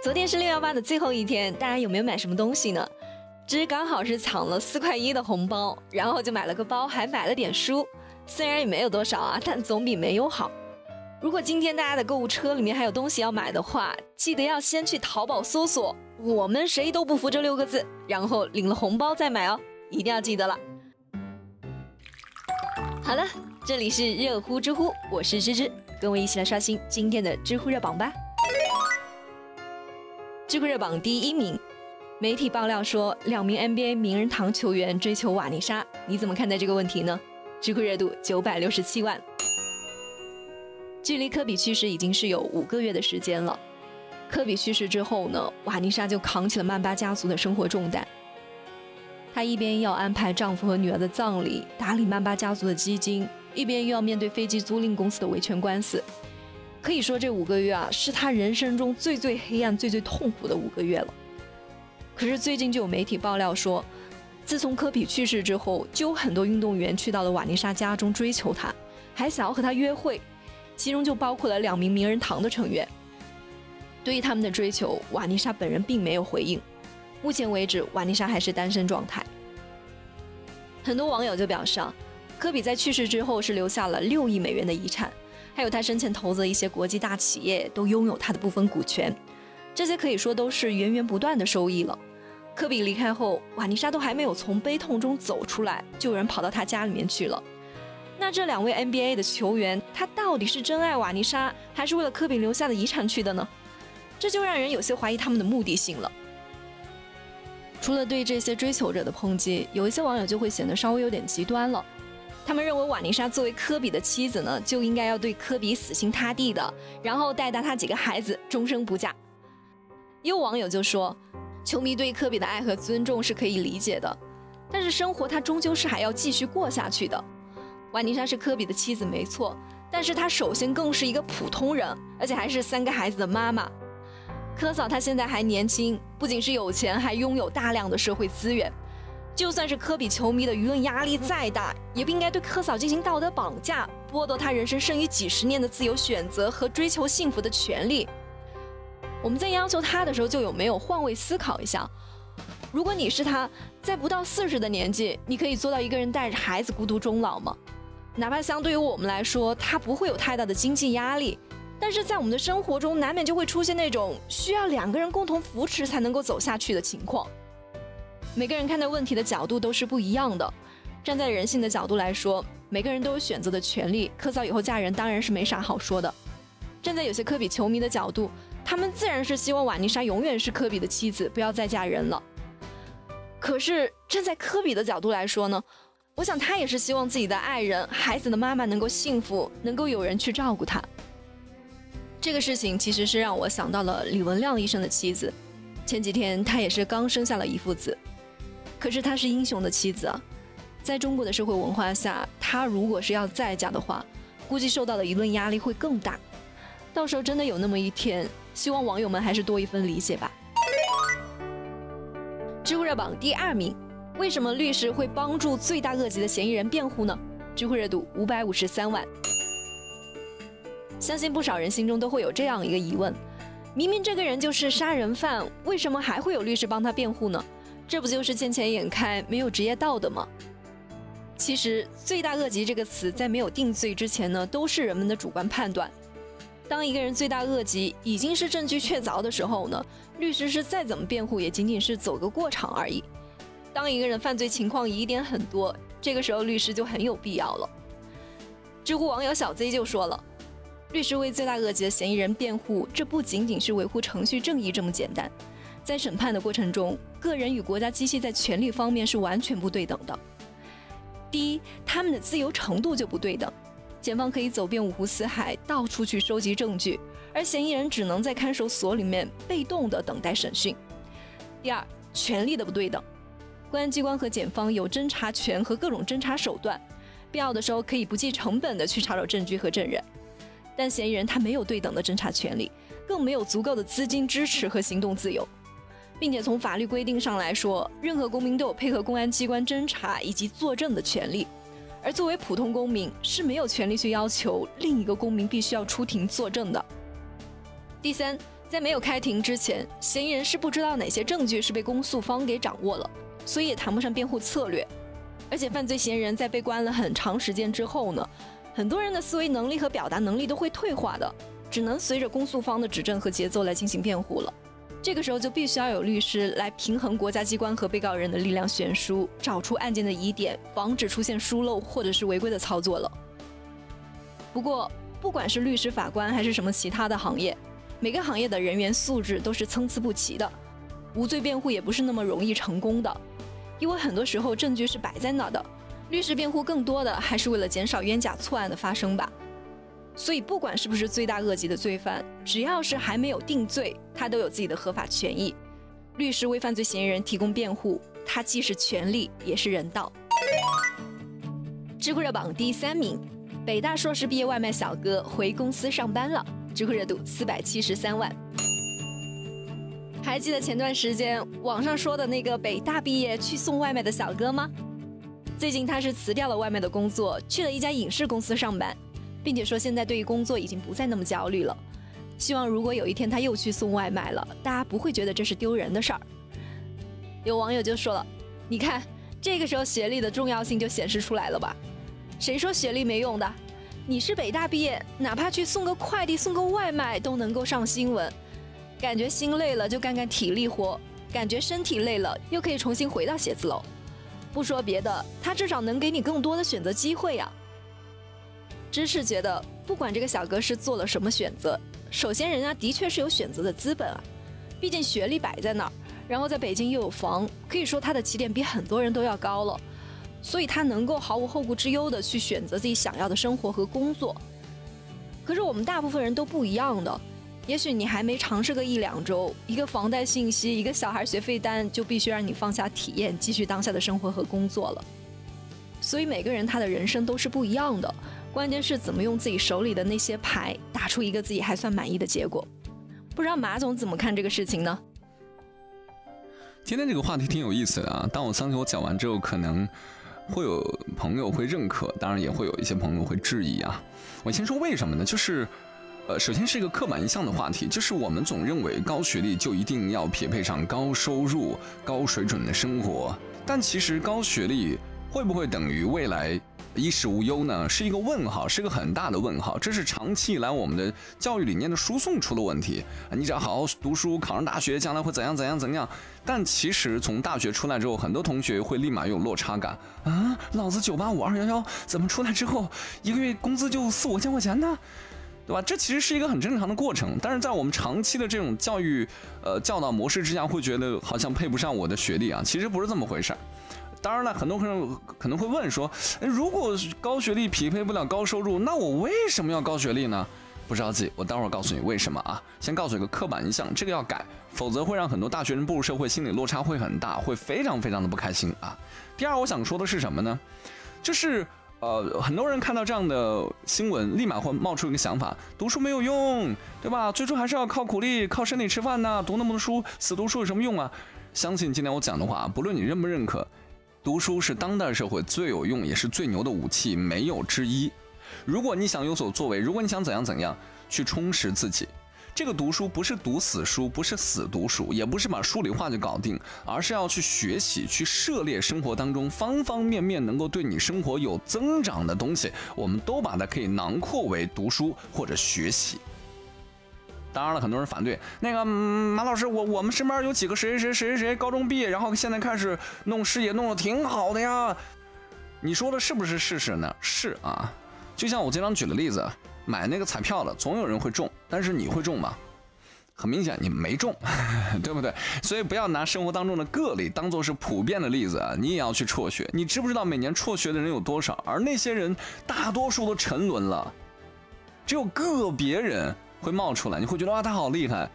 昨天是六幺八的最后一天，大家有没有买什么东西呢？只刚好是抢了四块一的红包，然后就买了个包，还买了点书。虽然也没有多少啊，但总比没有好。如果今天大家的购物车里面还有东西要买的话，记得要先去淘宝搜索“我们谁都不服”这六个字，然后领了红包再买哦，一定要记得了。好了，这里是热乎知乎，我是芝芝，跟我一起来刷新今天的知乎热榜吧。知乎热榜第一名，媒体爆料说两名 NBA 名人堂球员追求瓦妮莎，你怎么看待这个问题呢？知乎热度九百六十七万。距离科比去世已经是有五个月的时间了。科比去世之后呢，瓦妮莎就扛起了曼巴家族的生活重担。她一边要安排丈夫和女儿的葬礼，打理曼巴家族的基金，一边又要面对飞机租赁公司的维权官司。可以说，这五个月啊，是他人生中最最黑暗、最最痛苦的五个月了。可是最近就有媒体爆料说，自从科比去世之后，就有很多运动员去到了瓦妮莎家中追求她，还想要和她约会，其中就包括了两名名人堂的成员。对于他们的追求，瓦妮莎本人并没有回应。目前为止，瓦妮莎还是单身状态。很多网友就表示啊，科比在去世之后是留下了六亿美元的遗产，还有他生前投资的一些国际大企业都拥有他的部分股权，这些可以说都是源源不断的收益了。科比离开后，瓦妮莎都还没有从悲痛中走出来，就有人跑到他家里面去了。那这两位 NBA 的球员，他到底是真爱瓦妮莎，还是为了科比留下的遗产去的呢？这就让人有些怀疑他们的目的性了。除了对这些追求者的抨击，有一些网友就会显得稍微有点极端了。他们认为瓦妮莎作为科比的妻子呢，就应该要对科比死心塌地的，然后带大他几个孩子，终生不嫁。有网友就说，球迷对科比的爱和尊重是可以理解的，但是生活他终究是还要继续过下去的。瓦妮莎是科比的妻子没错，但是她首先更是一个普通人，而且还是三个孩子的妈妈。科嫂她现在还年轻，不仅是有钱，还拥有大量的社会资源。就算是科比球迷的舆论压力再大，也不应该对科嫂进行道德绑架，剥夺她人生剩余几十年的自由选择和追求幸福的权利。我们在要求她的时候，就有没有换位思考一下？如果你是她，在不到四十的年纪，你可以做到一个人带着孩子孤独终老吗？哪怕相对于我们来说，她不会有太大的经济压力。但是在我们的生活中，难免就会出现那种需要两个人共同扶持才能够走下去的情况。每个人看待问题的角度都是不一样的。站在人性的角度来说，每个人都有选择的权利。科嫂以后嫁人当然是没啥好说的。站在有些科比球迷的角度，他们自然是希望瓦妮莎永远是科比的妻子，不要再嫁人了。可是站在科比的角度来说呢，我想他也是希望自己的爱人、孩子的妈妈能够幸福，能够有人去照顾他。这个事情其实是让我想到了李文亮医生的妻子。前几天他也是刚生下了一父子，可是她是英雄的妻子啊。在中国的社会文化下，她如果是要再嫁的话，估计受到的舆论压力会更大。到时候真的有那么一天，希望网友们还是多一份理解吧。知乎热榜第二名，为什么律师会帮助罪大恶极的嫌疑人辩护呢？知乎热度五百五十三万。相信不少人心中都会有这样一个疑问：明明这个人就是杀人犯，为什么还会有律师帮他辩护呢？这不就是见钱眼开，没有职业道德吗？其实“罪大恶极”这个词在没有定罪之前呢，都是人们的主观判断。当一个人罪大恶极，已经是证据确凿的时候呢，律师是再怎么辩护，也仅仅是走个过场而已。当一个人犯罪情况疑点很多，这个时候律师就很有必要了。知乎网友小 Z 就说了。律师为罪大恶极的嫌疑人辩护，这不仅仅是维护程序正义这么简单。在审判的过程中，个人与国家机器在权力方面是完全不对等的。第一，他们的自由程度就不对等。检方可以走遍五湖四海，到处去收集证据，而嫌疑人只能在看守所里面被动的等待审讯。第二，权力的不对等。公安机关和检方有侦查权和各种侦查手段，必要的时候可以不计成本的去查找证据和证人。但嫌疑人他没有对等的侦查权利，更没有足够的资金支持和行动自由，并且从法律规定上来说，任何公民都有配合公安机关侦查以及作证的权利，而作为普通公民是没有权利去要求另一个公民必须要出庭作证的。第三，在没有开庭之前，嫌疑人是不知道哪些证据是被公诉方给掌握了，所以也谈不上辩护策略。而且犯罪嫌疑人在被关了很长时间之后呢，很多人的思维能力和表达能力都会退化的，只能随着公诉方的指证和节奏来进行辩护了。这个时候就必须要有律师来平衡国家机关和被告人的力量悬殊，找出案件的疑点，防止出现疏漏或者是违规的操作了。不过，不管是律师、法官还是什么其他的行业，每个行业的人员素质都是参差不齐的，无罪辩护也不是那么容易成功的。因为很多时候证据是摆在那的，律师辩护更多的还是为了减少冤假错案的发生吧。所以不管是不是罪大恶极的罪犯，只要是还没有定罪，他都有自己的合法权益。律师为犯罪嫌疑人提供辩护，他既是权利也是人道。知乎热榜第三名，北大硕士毕业外卖小哥回公司上班了，知乎热度四百七十三万。还记得前段时间网上说的那个北大毕业去送外卖的小哥吗？最近他是辞掉了外卖的工作，去了一家影视公司上班，并且说现在对于工作已经不再那么焦虑了。希望如果有一天他又去送外卖了，大家不会觉得这是丢人的事儿。有网友就说了：“你看，这个时候学历的重要性就显示出来了吧？谁说学历没用的？你是北大毕业，哪怕去送个快递、送个外卖都能够上新闻。”感觉心累了就干干体力活，感觉身体累了又可以重新回到写字楼。不说别的，他至少能给你更多的选择机会呀。芝士觉得，不管这个小哥是做了什么选择，首先人家的确是有选择的资本啊，毕竟学历摆在那儿，然后在北京又有房，可以说他的起点比很多人都要高了，所以他能够毫无后顾之忧的去选择自己想要的生活和工作。可是我们大部分人都不一样的。也许你还没尝试个一两周，一个房贷信息，一个小孩学费单，就必须让你放下体验，继续当下的生活和工作了。所以每个人他的人生都是不一样的，关键是怎么用自己手里的那些牌打出一个自己还算满意的结果。不知道马总怎么看这个事情呢？今天这个话题挺有意思的啊，当我相信我讲完之后，可能会有朋友会认可，当然也会有一些朋友会质疑啊。我先说为什么呢？就是。呃，首先是一个刻板印象的话题，就是我们总认为高学历就一定要匹配上高收入、高水准的生活，但其实高学历会不会等于未来衣食无忧呢？是一个问号，是个很大的问号。这是长期以来我们的教育理念的输送出了问题。你只要好好读书，考上大学，将来会怎样怎样怎样？但其实从大学出来之后，很多同学会立马有落差感啊，老子九八五二幺幺，怎么出来之后一个月工资就四五千块钱呢？对吧？这其实是一个很正常的过程，但是在我们长期的这种教育，呃，教导模式之下，会觉得好像配不上我的学历啊。其实不是这么回事儿。当然了，很多人可能会问说，如果高学历匹配不了高收入，那我为什么要高学历呢？不着急，我待会儿告诉你为什么啊。先告诉一个刻板印象，这个要改，否则会让很多大学生步入社会，心理落差会很大，会非常非常的不开心啊。第二，我想说的是什么呢？就是。呃，很多人看到这样的新闻，立马会冒出一个想法：读书没有用，对吧？最终还是要靠苦力、靠身体吃饭呐。读那么多书，死读书有什么用啊？相信今天我讲的话，不论你认不认可，读书是当代社会最有用也是最牛的武器，没有之一。如果你想有所作为，如果你想怎样怎样去充实自己。这个读书不是读死书，不是死读书，也不是把数理化就搞定，而是要去学习，去涉猎生活当中方方面面能够对你生活有增长的东西，我们都把它可以囊括为读书或者学习。当然了，很多人反对那个马老师，我我们身边有几个谁谁谁谁谁高中毕业，然后现在开始弄事业，弄得挺好的呀。你说的是不是事实呢？是啊，就像我经常举的例子。买那个彩票的，总有人会中，但是你会中吗？很明显你没中，对不对？所以不要拿生活当中的个例当做是普遍的例子啊！你也要去辍学。你知不知道每年辍学的人有多少？而那些人大多数都沉沦了，只有个别人会冒出来，你会觉得哇，他好厉害。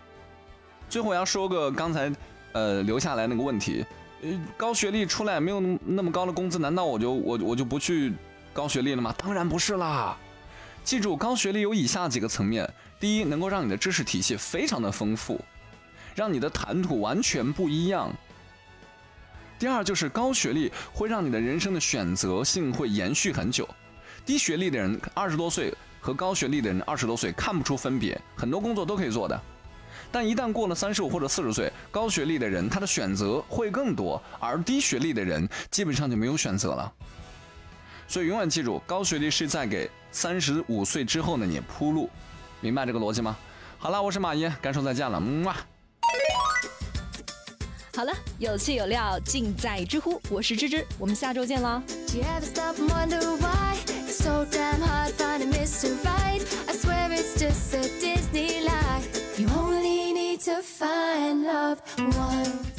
最后我要说个刚才呃留下来那个问题，呃，高学历出来没有那么高的工资，难道我就我我就不去高学历了吗？当然不是啦。记住，高学历有以下几个层面：第一，能够让你的知识体系非常的丰富，让你的谈吐完全不一样；第二，就是高学历会让你的人生的选择性会延续很久。低学历的人二十多岁和高学历的人二十多岁看不出分别，很多工作都可以做的。但一旦过了三十五或者四十岁，高学历的人他的选择会更多，而低学历的人基本上就没有选择了。所以永远记住，高学历是在给三十五岁之后的你铺路，明白这个逻辑吗？好了，我是马爷，该说再见了，么。好了，有趣有料尽在知乎，我是芝芝，我们下周见啦。so damn hard finding Mr. Right. I swear it's just a Disney lie. You only need to find love one.